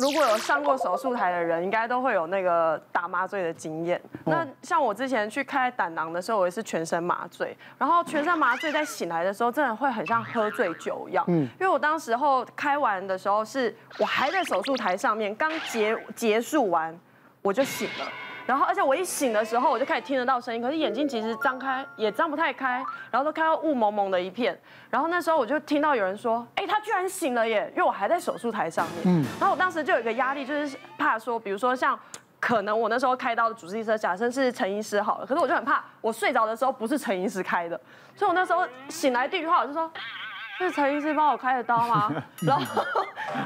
如果有上过手术台的人，应该都会有那个打麻醉的经验。那像我之前去开胆囊的时候，我也是全身麻醉，然后全身麻醉在醒来的时候，真的会很像喝醉酒一样。嗯，因为我当时候开完的时候，是我还在手术台上面，刚结结束完，我就醒了。然后，而且我一醒的时候，我就开始听得到声音，可是眼睛其实张开也张不太开，然后都看到雾蒙蒙的一片。然后那时候我就听到有人说：“哎，他居然醒了耶！”因为我还在手术台上面。嗯。然后我当时就有一个压力，就是怕说，比如说像可能我那时候开刀的主治医生，假设是陈医师好了，可是我就很怕我睡着的时候不是陈医师开的，所以我那时候醒来第一句话我就说。是陈医师帮我开的刀吗？然后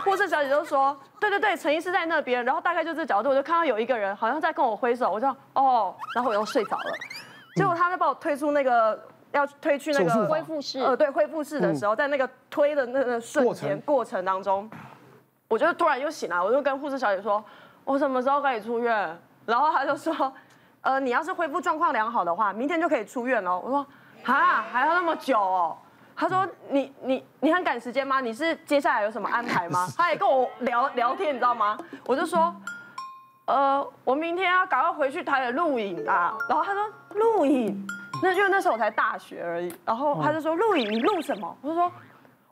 护士小姐就说：“对对对，陈医师在那边。”然后大概就这角度，我就看到有一个人好像在跟我挥手，我就哦，然后我又睡着了。结果他在帮我推出那个要推去那个恢复室，呃，对，恢复室的时候，在那个推的那个瞬间过程当中，我就突然又醒来，我就跟护士小姐说：“我什么时候可以出院？”然后他就说：“呃，你要是恢复状况良好的话，明天就可以出院了。”我说：“啊，还要那么久哦？”他说：“你你你很赶时间吗？你是接下来有什么安排吗？” 他也跟我聊聊天，你知道吗？我就说：“呃，我明天要赶快回去台北录影啊。”然后他说：“录影？那就那时候我才大学而已。”然后他就说：“录影？你录什么？”我就说：“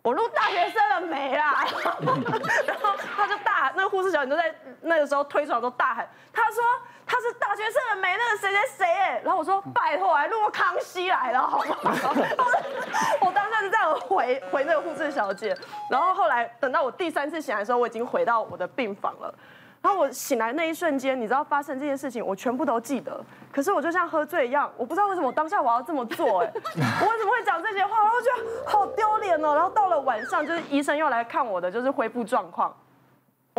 我录大学生了没啦？” 然后他就大，那个护士小姐都在那个时候推出来都大喊：“他说。”他是大学生的没？那个谁谁谁哎，然后我说拜托，还录个康熙来了，好吗？我当时是这样回回那个护士小姐，然后后来等到我第三次醒来的时候，我已经回到我的病房了。然后我醒来那一瞬间，你知道发生这件事情，我全部都记得。可是我就像喝醉一样，我不知道为什么我当下我要这么做哎，我为什么会讲这些话？然后我觉得好丢脸哦。然后到了晚上，就是医生又来看我的，就是恢复状况。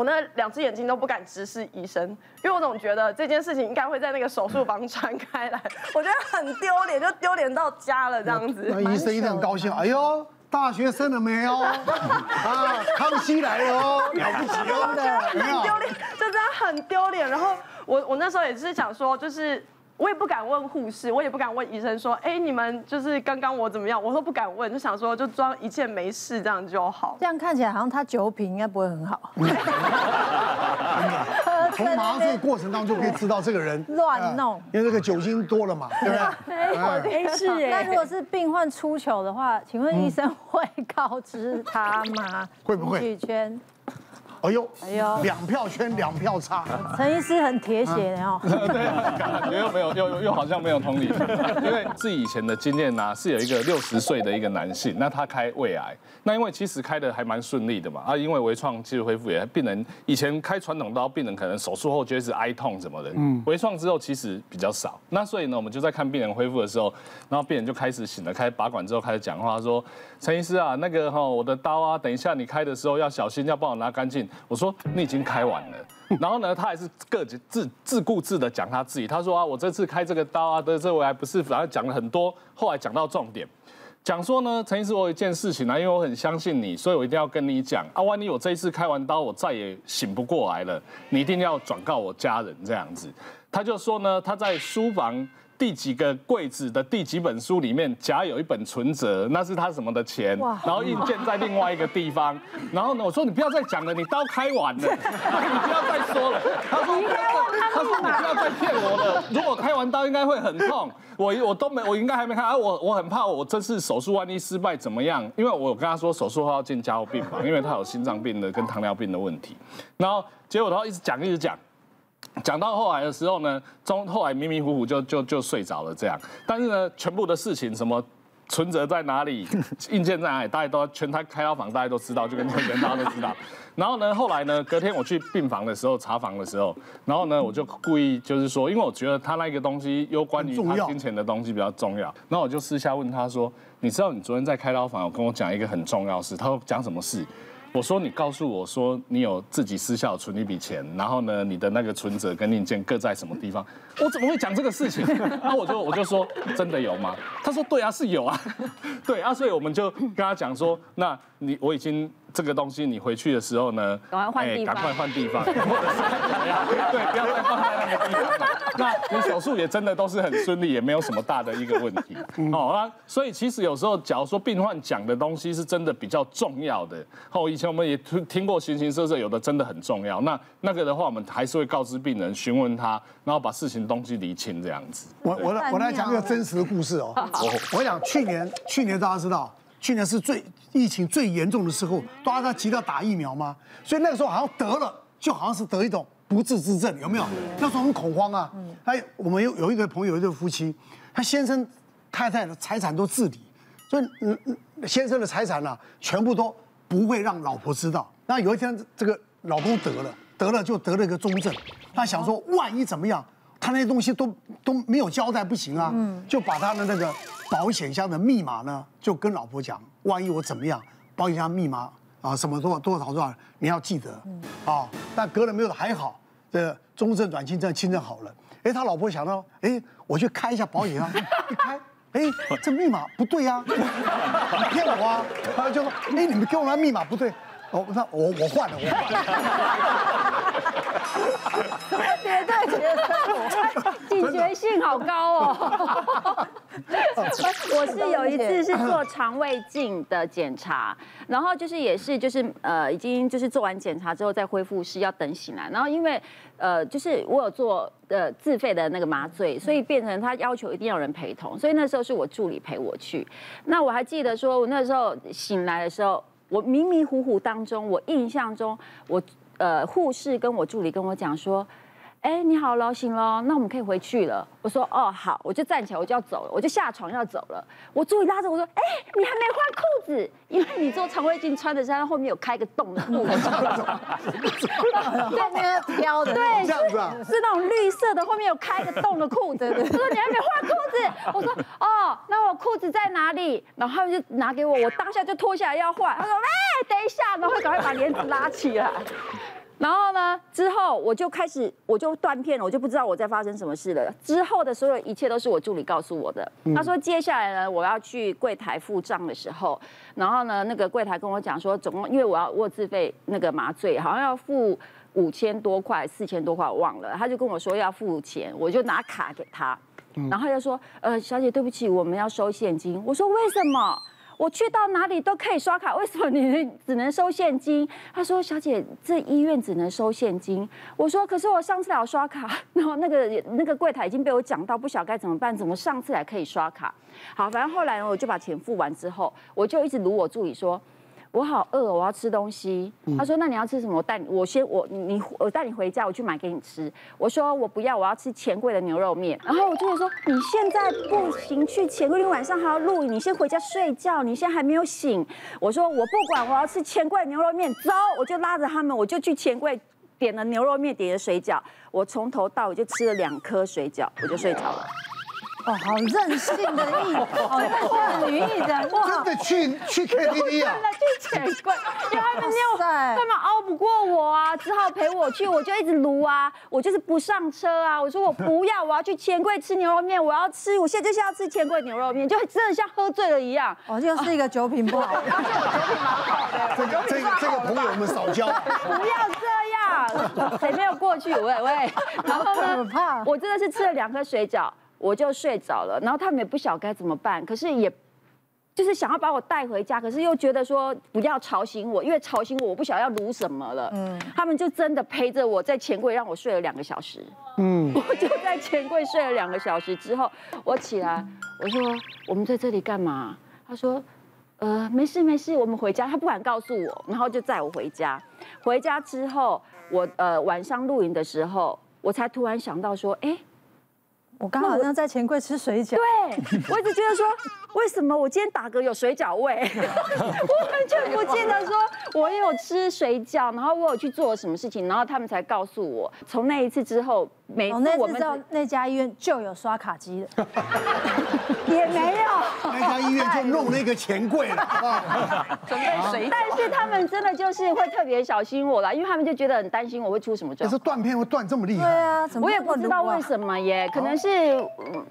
我那两只眼睛都不敢直视医生，因为我总觉得这件事情应该会在那个手术房 传开来，我觉得很丢脸，就丢脸到家了这样子。那医生一定很高兴，哎呦，大学生了没有？啊，康熙来了哦，了不起哦，很丢脸，就真的很丢脸。然后我我那时候也是想说，就是。我也不敢问护士，我也不敢问医生说，哎，你们就是刚刚我怎么样？我都不敢问，就想说就装一切没事这样就好。这样看起来好像他酒品应该不会很好。从麻醉过程当中可以知道这个人乱弄，因为这个酒精多了嘛，对不对？没有，是哎。那如果是病患出糗的话，请问医生会告知他吗？会不会？剧圈。哎呦，哎呦，两票圈两票差。陈医师很铁血的哦。对，感觉又没有，又又又好像没有同理。因为自己以前的经验呢，是有一个六十岁的一个男性，那他开胃癌，那因为其实开的还蛮顺利的嘛，啊，因为微创技术恢复也，病人以前开传统刀，病人可能手术后觉得是哀痛什么的，嗯，微创之后其实比较少。那所以呢，我们就在看病人恢复的时候，然后病人就开始醒了，开拔管之后开始讲话，说，陈医师啊，那个哈，我的刀啊，等一下你开的时候要小心，要帮我拿干净。我说你已经开完了，然后呢，他还是各自自自顾自的讲他自己。他说啊，我这次开这个刀啊，这这回还不是，反正讲了很多，后来讲到重点，讲说呢，陈医师，我有一件事情啊，因为我很相信你，所以我一定要跟你讲啊，万一我这一次开完刀，我再也醒不过来了，你一定要转告我家人这样子。他就说呢，他在书房。第几个柜子的第几本书里面夹有一本存折，那是他什么的钱？然后印件在另外一个地方。然后呢，我说你不要再讲了，你刀开完了，你不要再说了。他说，他说你不要再骗我了。如果开完刀应该会很痛，我我都没，我应该还没看。啊，我我很怕我这次手术万一失败怎么样？因为我跟他说手术后要进加护病房，因为他有心脏病的跟糖尿病的问题。然后结果他一直讲一直讲。讲到后来的时候呢，中后来迷迷糊糊就就就睡着了这样，但是呢，全部的事情什么存折在哪里，硬件在哪里，大家都全台开刀房大家都知道，就跟人大家都知道。然后呢，后来呢，隔天我去病房的时候查房的时候，然后呢，我就故意就是说，因为我觉得他那个东西有关于他金钱的东西比较重要，然后我就私下问他说，你知道你昨天在开刀房有跟我讲一个很重要的事，他说讲什么事？我说你告诉我说你有自己私下存一笔钱，然后呢，你的那个存折跟硬件各在什么地方？我怎么会讲这个事情？然后我就我就说真的有吗？他说对啊，是有啊，对啊，所以我们就跟他讲说，那你我已经这个东西，你回去的时候呢，赶快换地方，赶快换地方，对，不要再放在那个地方。那你手术也真的都是很顺利，也没有什么大的一个问题。哦，啊所以其实有时候，假如说病患讲的东西是真的比较重要的，哦，以前我们也听听过形形色色，有的真的很重要。那那个的话，我们还是会告知病人，询问他，然后把事情东西厘清这样子。我我来我来讲一个真实的故事哦。我我讲去年去年大家知道，去年是最疫情最严重的时候，大家急着打疫苗吗？所以那个时候好像得了，就好像是得一种不治之症，有没有？那时候很恐慌啊。哎，我们有有一个朋友，一对夫妻，他先生太太的财产都自理，所以嗯嗯，先生的财产呢，全部都不会让老婆知道。那有一天这个老公得了，得了就得了一个中症，他想说万一怎么样？他那些东西都都没有交代，不行啊，就把他的那个保险箱的密码呢，就跟老婆讲，万一我怎么样，保险箱密码啊，什么多少多少多少，你要记得啊。但隔了没有还好，这中症转轻症，轻症好了。哎，他老婆想到，哎，我去开一下保险箱，一开，哎，这密码不对啊，你骗我啊！他 就说，哎，你们给我那密码不对，哦，那我我换了，我换了。绝对觉得警觉性好高哦！我是有一次是做肠胃镜的检查，然后就是也是就是呃已经就是做完检查之后再恢复室要等醒来，然后因为呃就是我有做呃自费的那个麻醉，所以变成他要求一定要人陪同，所以那时候是我助理陪我去。那我还记得说，我那时候醒来的时候，我迷迷糊糊当中，我印象中我。呃，护士跟我助理跟我讲说，哎，你好了，醒了，那我们可以回去了。我说，哦，好，我就站起来，我就要走了，我就下床要走了。我助理拉着我说，哎，你还没换裤子，因为你做肠胃镜穿的是它后面有开个洞的裤子，后面飘的，对，这样子啊，是那种绿色的，后面有开个洞的裤子。他说你还没换裤子，我说，哦，那我裤子在哪里？然后他们就拿给我，我当下就脱下来要换。他说，哎，等一下，然后赶快把帘子拉起来。然后呢？之后我就开始，我就断片了，我就不知道我在发生什么事了。之后的所有一切都是我助理告诉我的。他说接下来呢，我要去柜台付账的时候，然后呢，那个柜台跟我讲说，总共因为我要我自费那个麻醉，好像要付五千多块、四千多块，我忘了。他就跟我说要付钱，我就拿卡给他，然后他就说，呃，小姐对不起，我们要收现金。我说为什么？我去到哪里都可以刷卡，为什么你只能收现金？他说：“小姐，这医院只能收现金。”我说：“可是我上次来刷卡，然后那个那个柜台已经被我讲到，不晓得该怎么办，怎么上次来可以刷卡？”好，反正后来，我就把钱付完之后，我就一直卢我助理说。我好饿，我要吃东西。他说：“那你要吃什么？我带你，我先我你我带你回家，我去买给你吃。”我说：“我不要，我要吃钱柜的牛肉面。”然后我就会说：“你现在不行，去钱柜，你晚上还要录影，你先回家睡觉，你现在还没有醒。”我说：“我不管，我要吃钱柜牛肉面，走！”我就拉着他们，我就去钱柜点了牛肉面，点了水饺。我从头到尾就吃了两颗水饺，我就睡着了。哦，好任性的艺，好任性的女艺人，哇！真的去去 KTV 啊？真的去钱柜，因为他们没有，他们熬不过我啊，只好陪我去，我就一直撸啊，我就是不上车啊，我说我不要，我要去钱柜吃牛肉面，我要吃，我现在就是要吃钱柜牛肉面，就真的像喝醉了一样。哦，又是一个酒品不好，而且我酒品蛮好的。这个这个这个朋友我们少交，不要这样，谁没有过去？喂喂，然后呢？我真的是吃了两颗水饺。我就睡着了，然后他们也不晓得该怎么办，可是也，就是想要把我带回家，可是又觉得说不要吵醒我，因为吵醒我，我不晓得要撸什么了。嗯，他们就真的陪着我在钱柜让我睡了两个小时。嗯，我就在钱柜睡了两个小时之后，我起来，我说我们在这里干嘛？他说，呃，没事没事，我们回家。他不敢告诉我，然后就载我回家。回家之后，我呃晚上露营的时候，我才突然想到说，哎。我刚好像在钱柜吃水饺，对，我一直觉得说，为什么我今天打嗝有水饺味？我完全不记得说我有吃水饺，然后我有去做什么事情，然后他们才告诉我。从那一次之后，每次我们到那家医院就有刷卡机的，也没有。那家医院就弄那个钱柜了，准备水。但是他们真的就是会特别小心我啦，因为他们就觉得很担心我会出什么状况。可是断片会断这么厉害？对啊，我也不知道为什么耶，可能是。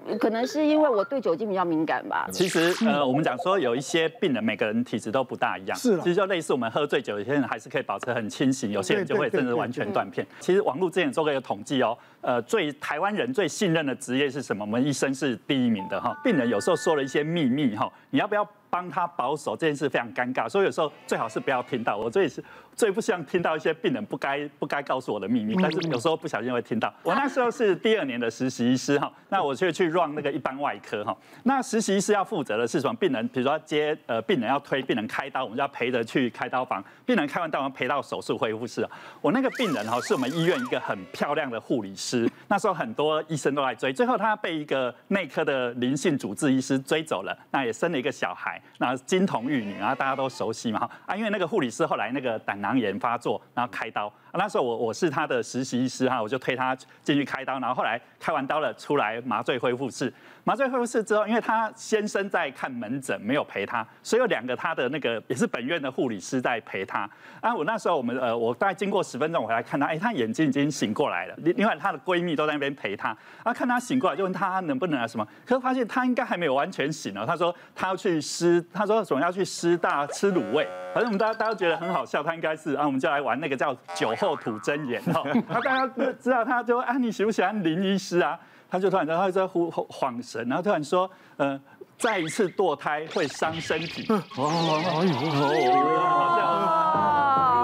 呃可能是因为我对酒精比较敏感吧。其实呃，我们讲说有一些病人每个人体质都不大一样，是，其实就类似我们喝醉酒，有些人还是可以保持很清醒，有些人就会真的完全断片。其实网络之前做过一个统计哦，呃，最台湾人最信任的职业是什么？我们医生是第一名的哈。病人有时候说了一些秘密哈，你要不要？帮他保守这件事非常尴尬，所以有时候最好是不要听到。我最是最不希望听到一些病人不该不该告诉我的秘密，但是有时候不小心会听到。我那时候是第二年的实习医师哈，那我就去 run 那个一般外科哈。那实习医师要负责的是什么？病人比如说接呃病人要推病人开刀，我们就要陪着去开刀房。病人开完刀，我们陪到手术恢复室。我那个病人哈是我们医院一个很漂亮的护理师，那时候很多医生都来追，最后他被一个内科的灵性主治医师追走了，那也生了一个小孩。那金童玉女，啊大家都熟悉嘛，啊，因为那个护理师后来那个胆囊炎发作，然后开刀。那时候我我是他的实习医师哈，我就推他进去开刀，然后后来开完刀了出来麻醉恢复室，麻醉恢复室之后，因为他先生在看门诊没有陪他，所以有两个他的那个也是本院的护理师在陪他。啊，我那时候我们呃，我大概经过十分钟我回来看他，哎，他眼睛已经醒过来了。另另外她的闺蜜都在那边陪他，啊，看他醒过来就问他能不能啊什么，可是发现他应该还没有完全醒哦。他说他要去师，他说总要去师大吃卤味，反正我们大家大家都觉得很好笑，他应该是啊，我们就来玩那个叫酒后吐真言哈。他 大家知道他就啊，你喜不喜欢林医师啊？他就突然他在呼恍神，然后突然说，呃，再一次堕胎会伤身体。哦，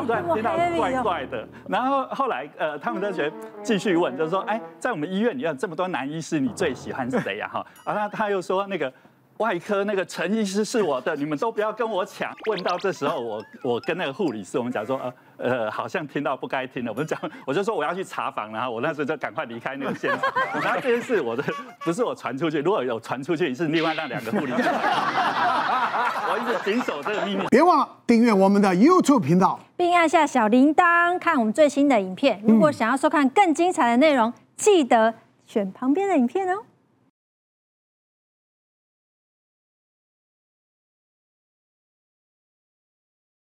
对，听到怪怪的。然后后来呃，他们就觉得继续问，就是说，哎，在我们医院里有这么多男医师，你最喜欢谁呀？哈，然后他又说那个。外科那个陈医师是我的，你们都不要跟我抢。问到这时候，我我跟那个护理师，我们讲说，呃呃，好像听到不该听的，我们讲，我就说我要去查房，然后我那时候就赶快离开那个现场。然后这件事我的不是我传出去，如果有传出去，是另外那两个护理师。我一直谨守这个秘密。别忘了订阅我们的 YouTube 频道，并按下小铃铛看我们最新的影片。如果想要收看更精彩的内容，记得选旁边的影片哦。